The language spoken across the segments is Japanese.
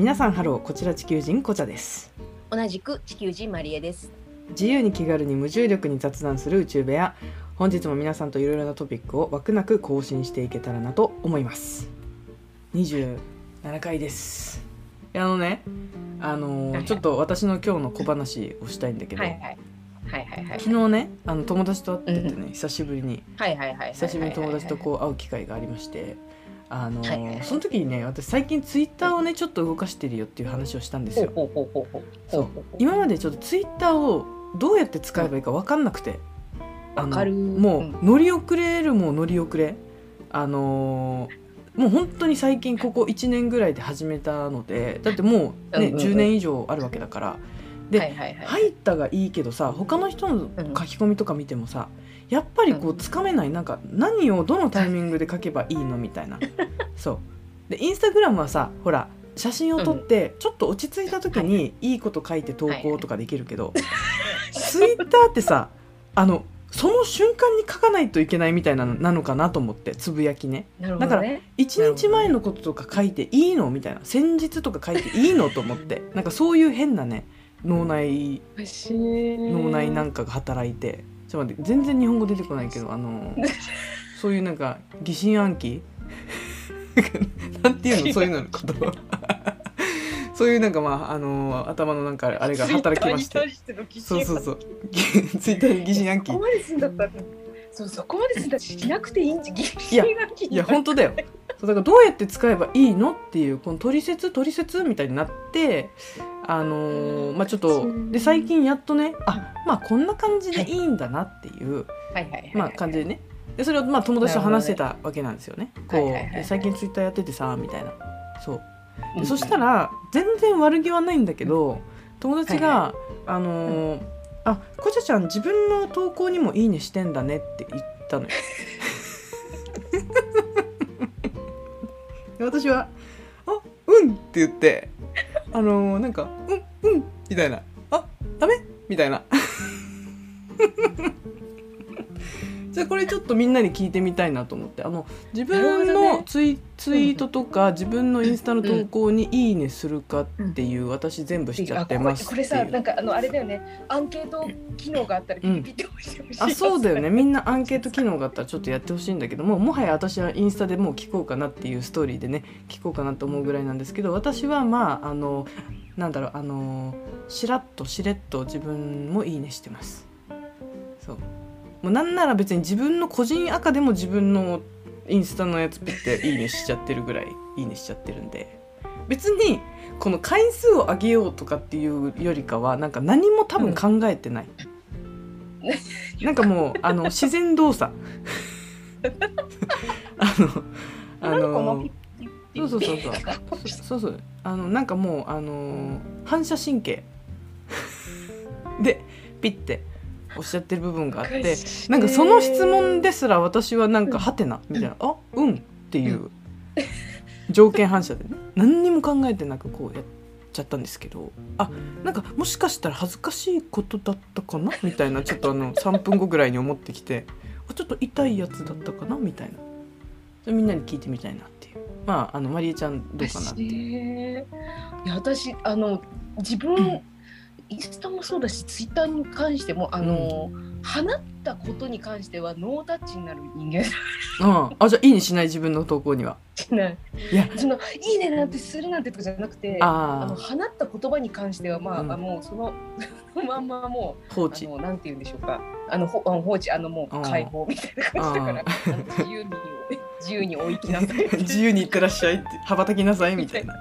皆さんハローこちら地球人こちゃです。同じく地球人マリエです。自由に気軽に無重力に雑談する宇宙部屋。本日も皆さんといろいろなトピックを枠なく更新していけたらなと思います。27回です。いやあのねあのーはい。ちょっと私の今日の小話をしたいんだけど、はいはい。はいはいはい。昨日ねあの友達と会っててね、う久しぶりに。はいはいはい。久しぶりに友達とこう会う機会がありましてあのーはい。その時にね私最近ツイッターをねちょっと動かしてるよっていう話をしたんですよ。そう。今までちょっとツイッターをどうやって使えばいいか分かんなくて、あのもうん。う乗り遅れるも乗り遅れ。あのーもう本当に最近ここ1年ぐらいで始めたのでだってもうね、うんうんうん。10年以上あるわけだから。ではいはいはい。入ったがいいけどさ他の人の書き込みとか見てもさやっぱりこうつかめない。なんか何をどのタイミングで書けばいいのみたいな。そう。でインスタグラムはさほら写真を撮ってちょっと落ち着いた時にいい。こと書いて投稿とかできるけどツイッターってさあのその瞬間に書かないといけないみたいなのなのかなと思ってつぶやきね。なるほだからどね。1日前のこととか書いていいのみたいな。先日とか書いていいのと思って。なんかそういう変なね脳内脳脳内なんかが働いてちょっと待って全然日本語出てこないけどあのそういうなんか疑心暗鬼？なんていうの？そういうののこと。そういうなんかまああの頭のなんかあれが働きまして。そうそうそう。ツイッターに疑心暗鬼そうそこまでしなくていいんじゃ。いやいや本当だよ。そうだからどうやって使えばいいのっていうこの取説取説みたいになってあのーまあちょっとで最近やっとねあまあこんな感じでい。いんだなっていう。まあ感じでね。でそれをまあ友達と話してたわけなんですよね。こう、最近ツイッターやっててさみたいな。そう。そしたら全然悪気はないんだけど友達が、はあのーあこちゃちゃん自分の投稿にもいいねしてんだねって言ったのよで 私は「あうん」って言ってあのーなんか「うんうん」みたいな「あダメ?」みたいなじゃあこれちょっとみんなに聞いてみたいなと思って。あの自分のね。ツイ,、ツイートとか自分のインスタの投稿に「いいね」するかっていう、私全部しちゃってます。これさなんかあのあれだよね。アンケート機能があったらピピピって押してほしい。あそうだよね。みんなアンケート機能があったらちょっとやってほしいんだけどももはや私はインスタでもう聞こうかなっていうストーリーでね聞こうかなと思うぐらいなんですけど私はまああのなんだろうあのしらっとしれっと自分もいいねしてます。そうもうなんなら別に自分の個人赤でも自分のインスタのやつピッていいねしちゃってるぐらいいいねしちゃってるんで。別にこの回数を上げようとかっていうよりかはなんか何も多分考えてない、なんかもうあの自然動作。あのあ女のそうそうそうそう。そうそう。あのなんかもうあの反射神経。でピッておっしゃってる部分があってなんかその質問ですら私はなんかハテナみたいな「あうん」っていう条件反射でね何にも考えてなくこうやっちゃったんですけどあなんかもしかしたら恥ずかしいことだったかな？みたいなちょっとあの3分後ぐらいに思ってきてあちょっと痛いやつだったかな？みたいな。みんなに聞いてみたいなっていう。まああのマリエちゃんどうかなっていう。私いや私あの自分、インスタもそうだしツイッターに関してもあの、放ったことに関してはノータッチになる人間。うん、あじゃあいいにしない自分の投稿には。じゃない。いや。そのいいねなんてするなんてとかじゃなくてあのあ放った言葉に関してはまあ、うん。あもうそのその まんまもうああ放置。のなんて言うんでしょうか。あのほ放置。あのもう解放みたいな感じだから自由に自由にお行きなさい。自由に行ってらっしゃいって羽ばたきなさいみたいな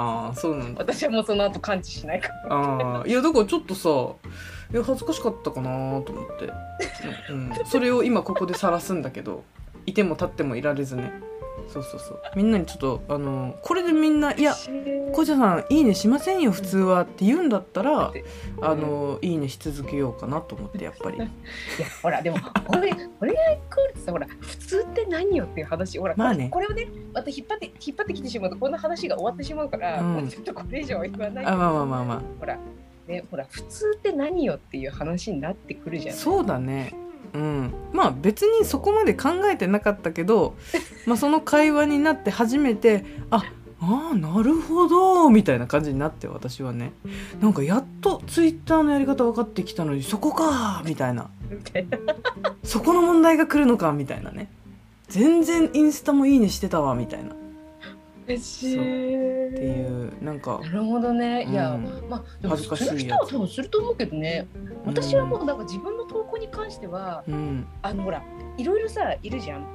ああそうなんだ。私はもうその後感知しないから。ああいやだからちょっとさいや恥ずかしかったかなと思って、うん、それを今ここで晒すんだけどいても立ってもいられずねそうそうそう。みんなにちょっとあのこれでみんないやこじゃさんいいねしませんよ普通はって言うんだったらあのいいねし続けようかなと思ってやっぱり。いやほらでもこれこれがイコールさほら普通って何よっていう話ほら、まあね。これをねまた引っ張って引っ張ってきてしまうとこんな話が終わってしまうから、うん。もうちょっとこれ以上は言わないあまあまあまあまほらねほら普通って何よっていう話になってくるじゃんあそうだねうん、まあ別にそこまで考えてなかったけど、まあ、その会話になって初めてあああなるほどみたいな感じになって私はね。なんかやっとツイッターのやり方分かってきたのにそこかみたいな。そこの問題が来るのかみたいなね。全然インスタもいいねしてたわみたいな。っ嬉しい。ていうなんかなるほどね、いやうん。まあでも恥ずかしいやつ。その人は多分すると思うけどね。私はもうなんか自分に関してはうん。あのほらいろいろさいるじゃん。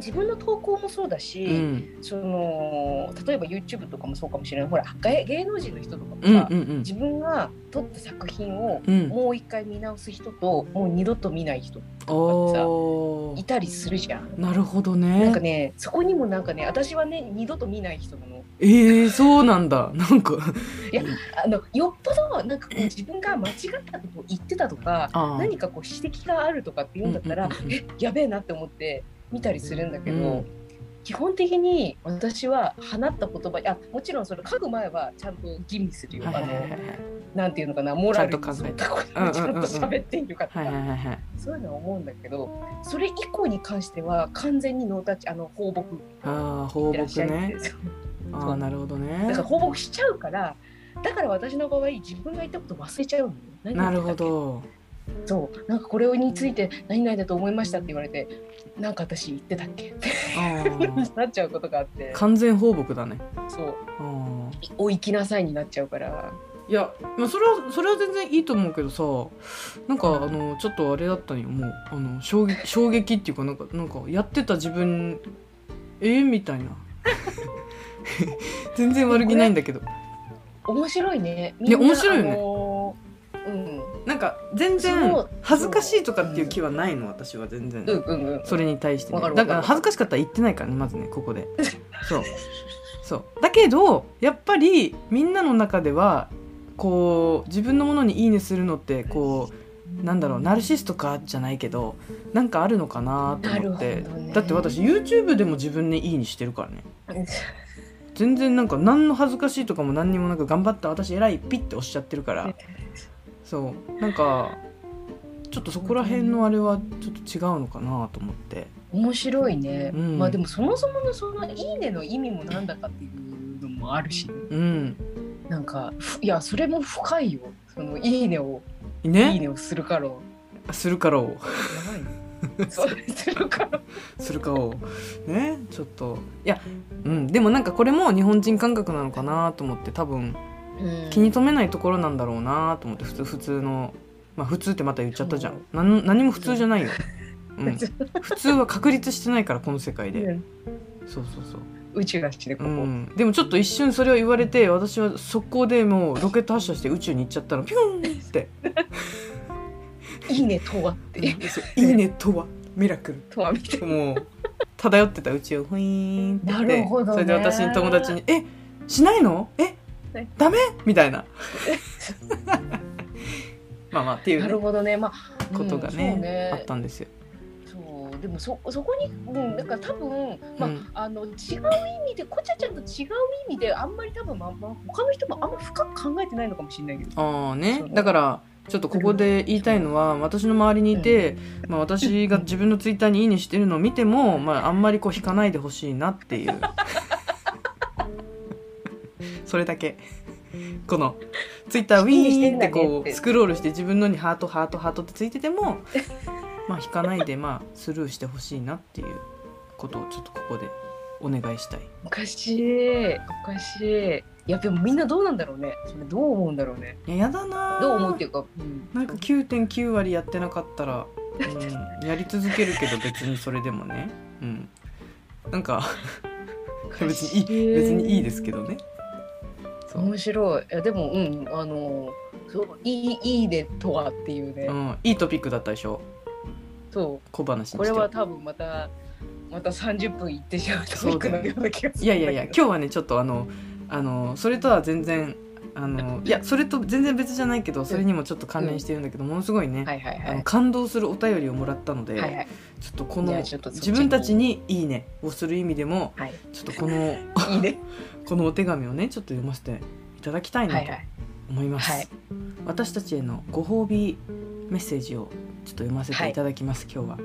自分の投稿もそうだし、うん。その例えば YouTube とかもそうかもしれない。ほら芸芸能人の人とかもうんさ、うんうん。自分が撮った作品をうん。もう一回見直す人ともう二度と見ない人おー。いたりするじゃん。なるほどなんかねねそこにもなんかね私はね二度と見ない人なの。えー、そうなんだ。なんか。あのよっぽどなんかこう自分が間違ったことを言ってたとか何かこう指摘があるとかって言うんだったら、うんうんうんうん。えやべえなって思って見たりするんだけど、うん基本的に私は放った言葉あもちろんそれ書く前はちゃんと吟味するよ、はいはいはいはい。あのなんていうのかなモラルと考えたことをちゃんと喋っているかとか、はいはいはいはい。そういうのは思うんだけどそれ以降に関しては完全にノータッチあの放牧ああ放牧ねああなるほどね。だから放牧しちゃうからだから私の場合自分が言ったこと忘れちゃうのよ何なるほど。そう。なんかこれについて何々だと思いましたって言われてなんか私言ってたっけ？ってなっちゃうことがあって。完全放牧だね。そう。お行きなさいになっちゃうから。いや、まあ、それはそれは全然いいと思うけどさなんかあのちょっとあれだったんよ。もうあの衝撃衝撃っていうかなんかなんかやってた自分えー、みたいな 全然悪気ないんだけど。面白いね。いや面白いよね。あのーうん。なんか全そ然う。恥ずかしいとかっていう気はないの私は全然、うんうんうん。それに対して、ね。だから恥ずかしかったら言ってないからねまずねここで。そう。そう。だけどやっぱりみんなの中ではこう自分のものに「いいね」するのってこうなんだろうナルシストかじゃないけどなんかあるのかなと思って、ね。だって私 YouTube でも自分に「いいね」してるからね 全然なんか何の恥ずかしいとかも何にもなく頑張った私偉いピッて押しちゃってるから。そう。なんかちょっとそこら辺のあれはちょっと違うのかなと思って。面白いね、うん。まあでもそもそものその「いいね」の意味もなんだかっていうのもあるし。うん。なんかふいやそれも深いよ。その「いいね」を「いいねね」をするから。やするからを。ばいねす。るかす。るかをねちょっといやうんでもなんかこれも日本人感覚なのかなと思って多分気に留めないところなんだろうなと思って普通普通のまあ普通ってまた言っちゃったじゃんなん何も普通じゃないよ、うん、普通は確立してないからこの世界でうんそうそうそう宇宙が好きでここ、うん、でもちょっと一瞬それを言われて私は速攻でもうロケット発射して宇宙に行っちゃったのピューンっていいねとはっていいねとはミラクル。とはみたいな。もう漂ってた宇宙をふいーんってなるほどね。それで私に友達に「えしないの？えねダメ?」みたいな。まあまあっていう、なねるほどね。まあことがうんね,、あったんですよ。そう。でもそそこに、うん、だから多分、まあうん。あの違う意味でこちゃちゃんと違う意味であんまり多分、まあまあ、他の人もあんま深く考えてないのかもしれないけど。ああね。だからちょっとここで言いたいのは私の周りにいて、まあ、私が自分のツイッターに「いいね」してるのを見ても、まあ、あんまりこう引かないでほしいなっていう。それだけ。このツイッターウィーンってこうスクロールして自分のにハートハートハートってついてても まあ引かないでまあスルーしてほしいなっていうことをちょっとここでお願いしたい。おかしい。おかしいいやでもみんなどうなんだろうね。それどう思うんだろうね。いややだなー。どう思うっていうか、うん。なんか9.9割やってなかったら、うん、やり続けるけど別にそれでもね、うん、なんか 別にいい別にいいですけどね。そう、面白い。いやでもうんあのそういいいいねとはっていうね、うん、いいトピックだったでしょ。そ小話にしてうこれは多分またまた30分いってしまうトピックのような気がするいやいやいや今日はねちょっとあのあのそれとは全然あのいやそれと全然別じゃないけどそれにもちょっと関連してるんだけど、ものすごいね、はいはいはい。あの感動するお便りをもらったので、はいはい。ちょっとこの自分たちに「いいね」をする意味でもはい。ちょっとこのいいね。このお手紙をねちょっと読ませていただきたいなとはいはい。思います、はい。私たちへのご褒美メッセージをちょっと読ませていただきます、今日は、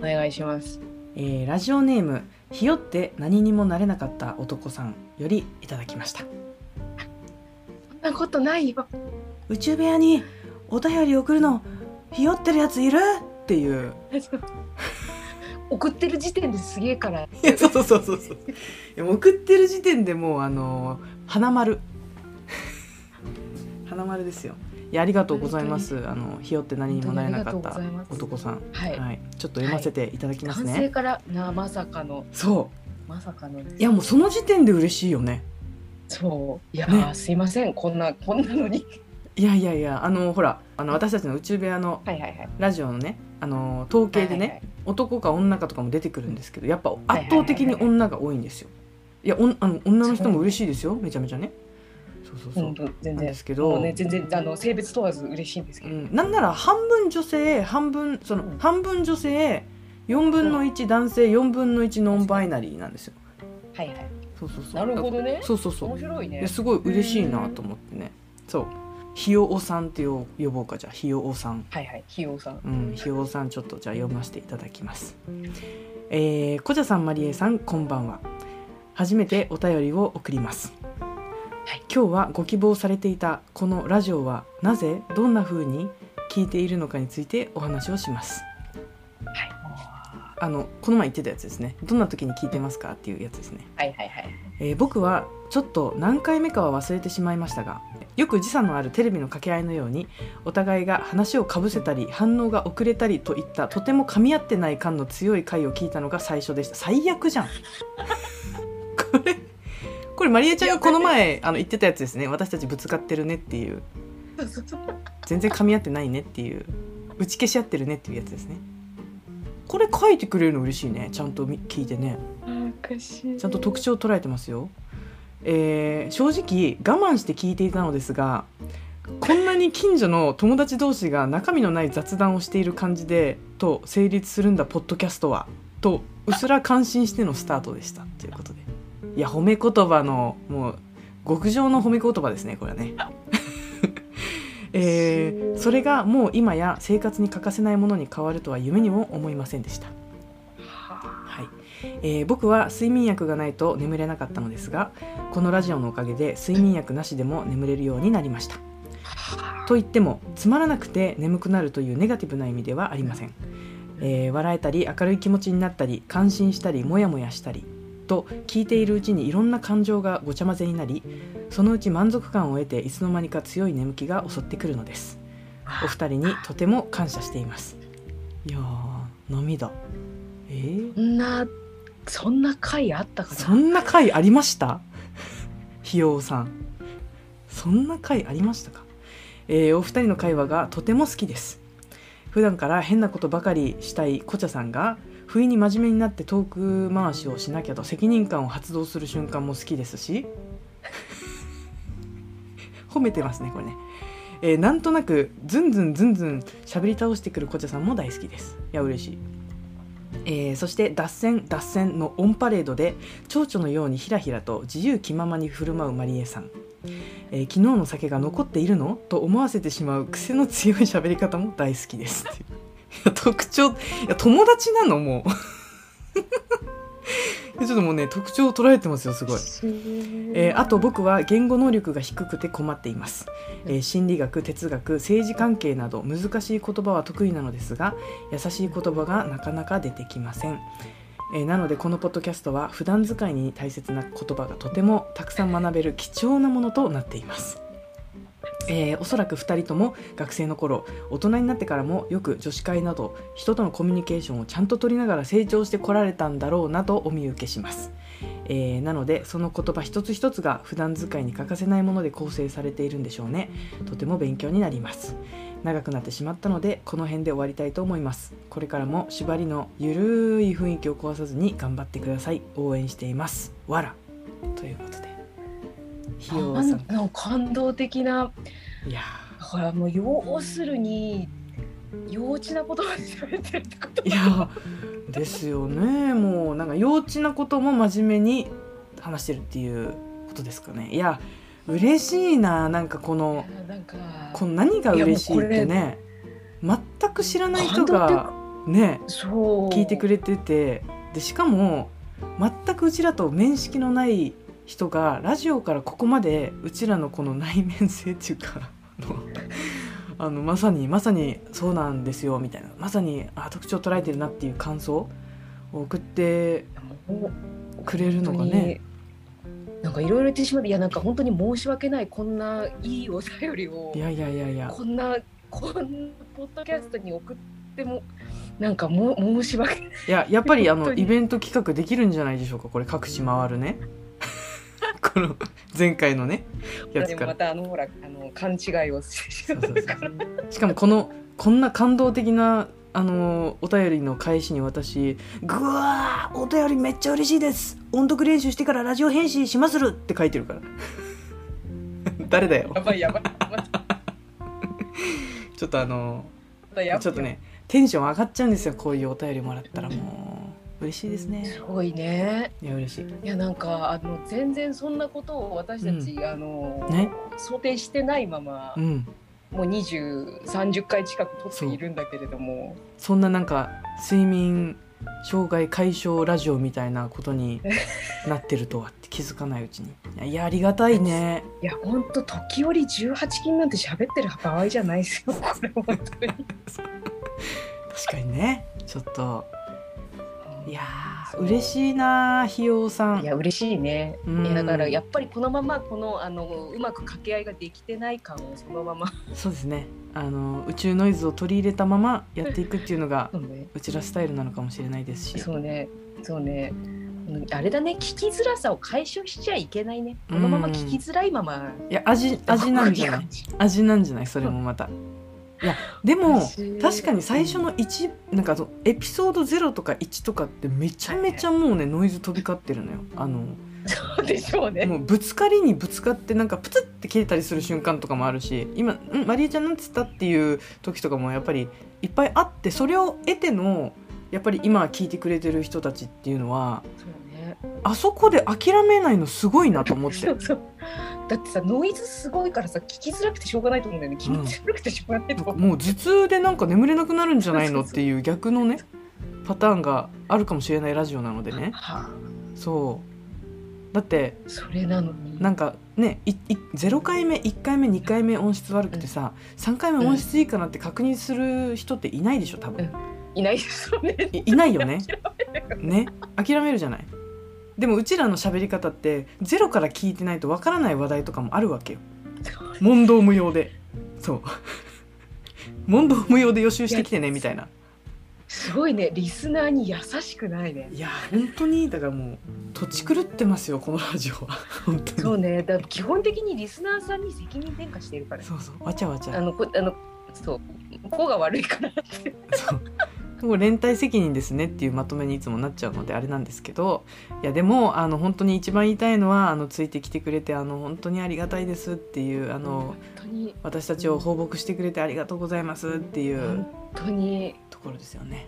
お願いします。えーラジオネームひよって何にもなれなかった男さんよりいただきました。そんなことないよ。宇宙部屋にお便り送るのひよってるやついる？っていう。送ってる時点ですげえから。いやそうそうそうそう。そう送ってる時点でもうあの花丸。花丸ですよいやありがとうございます。あのひよって何にもなれなかった男さん。はい。ちょっと読ませてい。ただきますね、男性からなまさかの。そまさかの。いやもうその時点で嬉しいよね。そう。いやー、ね。すいません。こんなこんなのに。いやいやいやあのほらあの私たちの宇宙部屋のはいはいはい。ラジオのねあの統計でね、はいはいはい。男か女かとかも出てくるんですけどやっぱ圧倒的に女が多いんですよ。いやおんあの女の人も嬉しいですよ。めちゃめちゃねそうそうそう、本当全然。ですけど。ね全然あの性別問わず嬉しいんですけど、うん、なんなら半分女性半分その、うん。半分女性4分の1男性4分の1ノンバイナリーなんですよ。はいはい。そうそうそう。なるほどね。そうそうそう。面白いね。ですごい嬉しいなと思ってね。そう。ひよおさんって呼呼ぼうかじゃあ。ひよおさん。はいはい。ひようさん。うん。ひよおさんちょっとじゃあ読ませていただきます。えー、こじゃさんまりえさんこんばんは。初めてお便りを送ります、はい。今日はご希望されていたこのラジオはなぜどんな風に聞いているのかについてお話をします。はい。あのこの前言ってたやつですね。どんな時に聞いてますかっていうやつですね、はいはいはい。えー僕はちょっと何回目かは忘れてしまいましたがよく時差のあるテレビの掛け合いのようにお互いが話をかぶせたり反応が遅れたりといったとても噛み合ってない感の強い回を聞いたのが最初でした。最悪じゃんこれマリエちゃんがこの前あの言ってたやつですね。私たちぶつかってるねっていう。全然噛み合ってないねっていう。打ち消し合ってるねっていうやつですね。これ書いてくれるの嬉しいね。ちゃんとみ聞いてね。ちゃんと特徴を捉えてますよ、えー正直我慢して聞いていたのですがこんなに近所の友達同士が中身のない雑談をしている感じでと成立するんだポッドキャストはとうすら感心してのスタートでした。ということでいや褒め言葉のもう極上の褒め言葉ですねこれはね。えーそれがもう今や生活に欠かせないものに変わるとは夢にも思いませんでした。はい。えー僕は睡眠薬がないと眠れなかったのですがこのラジオのおかげで睡眠薬なしでも眠れるようになりました。と言ってもつまらなくて眠くなるというネガティブな意味ではありません、えー笑えたり明るい気持ちになったり感心したりモヤモヤしたりと聞いているうちにいろんな感情がごちゃ混ぜになりそのうち満足感を得ていつの間にか強い眠気が襲ってくるのです。お二人にとても感謝しています。いやー涙。えー？なそんな回あったかな？そんな回ありました？ひようさん。そんな回ありましたか、えーお二人の会話がとても好きです。普段から変なことばかりしたいこちゃさんが不意に真面目になってトーク回しをしなきゃと責任感を発動する瞬間も好きですし。褒めてますねこれね、えーなんとなくズンズンズンズン喋り倒してくるこちゃさんも大好きです。いや嬉しい。えーそして脱線脱線のオンパレードで蝶々のようにひらひらと自由気ままに振る舞うマリエさん、えー昨日の酒が残っているの？と思わせてしまう癖の強い喋り方も大好きです。っていう。や特徴いや友達なのもう。ちょっともうね特徴を捉えてますよすごい。えーあと僕は言語能力が低くて困っています、えー心理学哲学政治関係など難しい言葉は得意なのですが優しい言葉がなかなか出てきません、えーなのでこのポッドキャストは普段使いに大切な言葉がとてもたくさん学べる貴重なものとなっていますえーおそらく2人とも学生の頃大人になってからもよく女子会など人とのコミュニケーションをちゃんと取りながら成長してこられたんだろうなとお見受けします、えーなのでその言葉一つ一つが普段使いに欠かせないもので構成されているんでしょうね。とても勉強になります。長くなってしまったのでこの辺で終わりたいと思います。これからも縛りのゆるい雰囲気を壊さずに頑張ってください。応援しています。わら。ということで。ひよなさん。感動的ないやだからもう要するに幼稚な言葉で喋ってるってこと。いやですよね。もうなんか幼稚なことも真面目に話してるっていうことですかね。いや嬉しいななんかこのこの何が嬉しいってね。全く知らない人がねそう。聞いてくれてて。でしかも全くうちらと面識のない人がラジオからここまでうちらのこの内面性っていうかあのまさにまさにそうなんですよみたいな。まさにあ特徴捉えてるなっていう感想を送ってくれるのがね。なんかいろいろ言ってしまっていやなんか本当に申し訳ないこんないいお便りをいやいやいやいや。こんなこんなポッドキャストに送ってもなんかも申し訳ない。いややっぱりあのイベント企画できるんじゃないでしょうかこれ各地回るねこの前回のねやつでから。もまたあのほらあの勘違いをしてしかもこのこんな感動的なあのお便りの返しに私「ぐわーお便りめっちゃ嬉しいです。音読練習してからラジオ返信しまする」って書いてるから。誰だよ。やばいやばいまちょっとあのちょっとねテンション上がっちゃうんですよこういうお便りもらったらもう嬉しいですね。すごいね。いや嬉しい。いやなんかあの全然そんなことを私たち、あの、ね。想定してないまま、うん。もう2030回近く撮っているんだけれども。そんななんか睡眠障害解消ラジオみたいなことに なってるとはって気づかないうちに。いやいやありがたいね。いやほんと時折18金なんて喋ってる場合じゃないですよこれ本当に。確かにね。ちょっといやー嬉しいなひようさん。いや嬉しいね、うん。だからやっぱりこのままこのあのうまく掛け合いができてない感をそのまま。そうですね。あの宇宙ノイズを取り入れたままやっていくっていうのが ね。うちらスタイルなのかもしれないですし。そうね。そうね。うんあれだね。聞きづらさを解消しちゃいけないね。このまま聞きづらいまま。いや味味なんじゃない？味なんじゃない？それもまたいやでも確かに最初の1なんかエピソード0とか1とかってめちゃめちゃもうねノイズ飛び交ってるのよ。あのそうでしょうね。もうぶつかりにぶつかってなんかプツって切れたりする瞬間とかもあるし今「んマリエちゃんなんつった?」っていう時とかもやっぱりいっぱいあってそれを得てのやっぱり今聞いてくれてる人たちっていうのはねあそこで諦めないのすごいなと思って。そうそう。だってさノイズすごいからさ聞きづらくてしょうがないと思うんだよね。聞きづらくてしょうがないと。思う、もう頭痛でなんか眠れなくなるんじゃないのっていう逆のねパターンがあるかもしれないラジオなのでね。はあ。そう。だってそれなのに。なんかねいい0回目1回目2回目音質悪くてさ3回目音質いいかなって確認する人っていないでしょ多分、いないですよね。いいないよね。ね。諦めるじゃないでもうちらの喋り方ってゼロから聞いてないとわからない話題とかもあるわけよ。問答無用で。そう。問答無用で予習してきてねみたいな。すごいね。リスナーに優しくないね。いや本当にだからもう土地狂ってますよこのラジオは。本当に。そうね。だ基本的にリスナーさんに責任転嫁してるから。そうそう。わちゃわちゃ。あのこあのそう。こうが悪いからって。そうもう連帯責任ですねっていうまとめにいつもなっちゃうのであれなんですけどいやでもあの本当に一番言いたいのはあのついてきてくれてあの本当にありがたいですっていうあの本当に。私たちを放牧してくれてありがとうございますっていう本当に。ところですよね。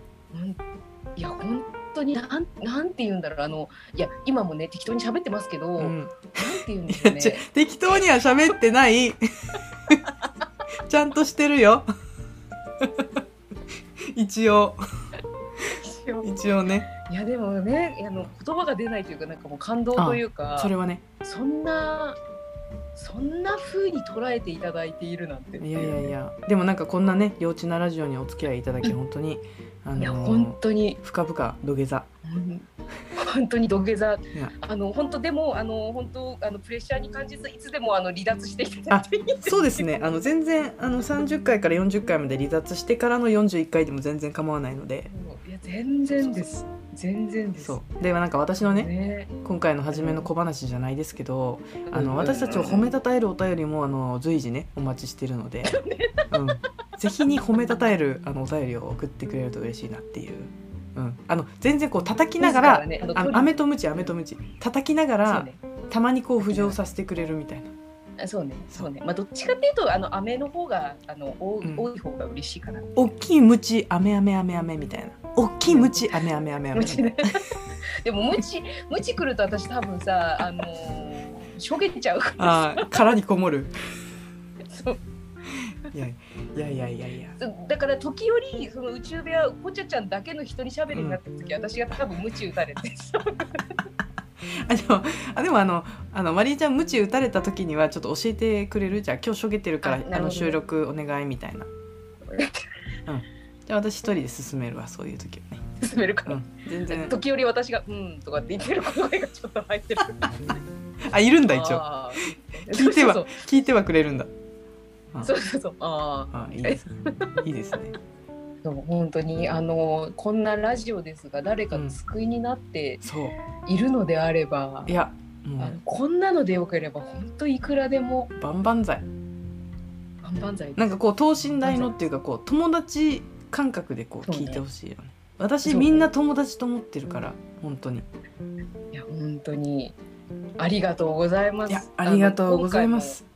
いや本当になんなんて言うんだろうあのいや今もね適当に喋ってますけど、なん。うん、て言うんですかね。適当には喋ってない。ちゃんとしてるよ一応。一応。ね。いやでもねあの言葉が出ないというかなんかもう感動というかそれはね。そんなそんな風に捉えていただいているなんていやいやいや。でもなんかこんなね幼稚なラジオにお付き合いいただき本当にあいやの本当に。深々土下座。うん本当に土下座。や。あの本当でもあの本当あのプレッシャーに感じずいつでもあの離脱していただいて。いいですそうですね。あの全然あの30回から40回まで離脱してからの41回でも全然構わないので。いや全然です。全然です。そう。でなんか私のねね。今回の初めの小話じゃないですけどあうんうん。うんの私たちを褒めたたえるお便りもあの随時ねお待ちしてるので、うん、ぜひに褒めたたえるあのお便りを送ってくれると嬉しいなっていう、うん、あの全然こう叩きながらねあ飴とムチ飴とムチ叩きながらね。たまにこう浮上させてくれるみたいな。あそうねそう。ね。まあどっちかっていうとあの飴の方があの多,、うん。多い方が嬉しいかな。大きいムチ飴飴飴飴みたいな。大きいムチ飴飴飴飴 でもムチムチ来ると私多分さあのーしょげちゃうから。あー殻にこもるいやいやいやいやだから時折その宇宙部屋ポチャちゃんだけの一人喋りになった時、私が多分鞭打たれて。あでもあでもあのあのマリーちゃん鞭打たれた時にはちょっと教えてくれるじゃあ今日しょげてるからあの収録お願いみたいな。じゃあ私一人で進めるわそういう時はね。進めるか。ら、うん。全然。時折私が「うん」とかって言ってる声がちょっと入ってる。あいるんだ一応。聞いては聞いてはくれるんだそうそうそう。あああいいですね。いいですね。そう本当にあのこんなラジオですが誰かの救いになっているのであれば、いやもあのこんなのでよければ本当いくらでも。う万々歳。万々歳なんかこう等身大のっていうかこう友達感覚でこう聞いてほしいよね。ね。みんな友達と思ってるから本当に。いや本当に。ありがとうございます。いやありがとうございます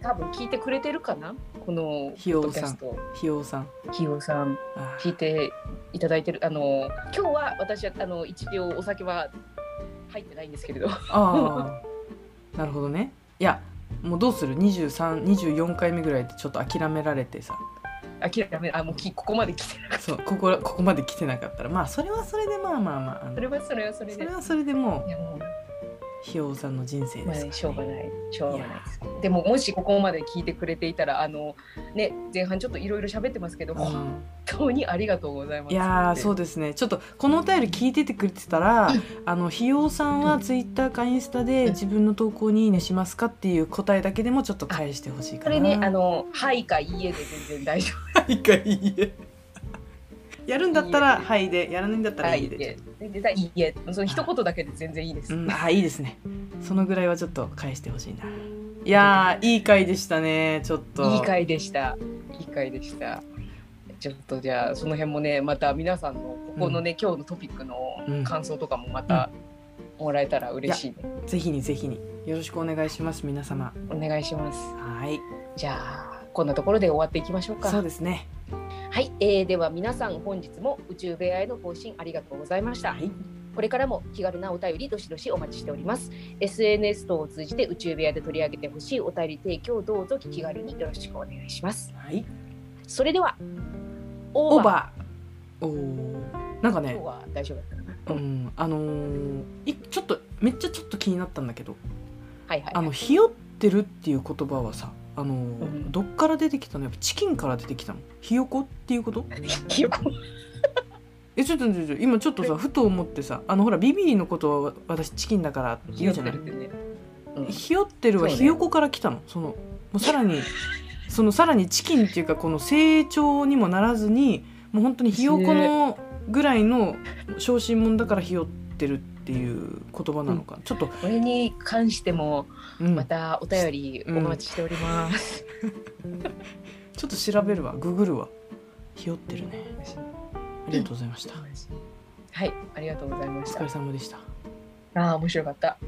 多分聞いてくれてるかな？このひようさん。ひようさん。ひようさん。あ聞いていただいてる。あの今日は私はあの一応お酒は入ってないんですけれど。あー。なるほどね。いやもうどうする？2324回目ぐらいでちょっと諦められてさ。諦めあもうきここまで来てなかっそうここここまで来てなかったら。まあそれはそれでまあまあまあそれはそれはそれで。それはそれでもいやもううひようさんの人生ですね。しょうがない。しょうがないです。でももしここまで聞いてくれていたらあのね前半ちょっといろいろ喋ってますけど、うん。本当にありがとうございます。いやーそうでですね。ちょっとこのお便り聞いててくれてたら、あのひようさんはツイッターかインスタで自分の投稿に「いいね」しますかっていう答えだけでもちょっと返してほしいかな。それねあの「はい」か「いいえ」で全然大丈はいかいいえ やるんだったら「はい」でやらないんだった夫。ら「はいいい」で、ででいいえ。その一言だけで全然いいです、うん、あいいですね。そのぐらいはちょっと返してほしいな。いやーい。い回でしたねちょっと。いい回でした。いい回でした。ちょっとじゃあその辺もねまた皆さんのここのね、今日のトピックうん。の感想とかもまたもらえたら嬉しいね、ぜひにぜひによろしくお願いします皆様。お願いします。はい。じゃあこんなところで終わっていきましょうか。そうですねはい、えーでは皆さん本日も宇宙部屋への更新ありがとうございました、はい。これからも気軽なお便りどしどしお待ちしております。SNS 等を通じて宇宙部屋で取り上げてほしいお便り提供どうぞ気軽によろしくお願いします。はい。それではオーバー。おー。なんかね。今日は大丈夫だったかな？うん。あのーいちょっとめっちゃちょっと気になったんだけど。はいはい。あのひよってるっていう言葉はさあのーん。どっから出てきたの？やっぱチキンから出てきたの？ひよこっていうこと？ひよこ？えちょっと今ちょっとさふと思ってさあのほらビビリのことは私チキンだからってひよ言うじゃない？ひよってるはひよこから来たの？そのもうさらにそのさらにチキンっていうかこの成長にもならずにもう本当にひよこのぐらいの小心者だからひよってるっていう言葉なのか、ちょっと、これに関してもうん。またお便りお待ちしております、ちょっと調べるわ。ググるわ。ひよってるね。ありがとうございました、はい。ありがとうございまおした。疲れ様でした。ああ面白かった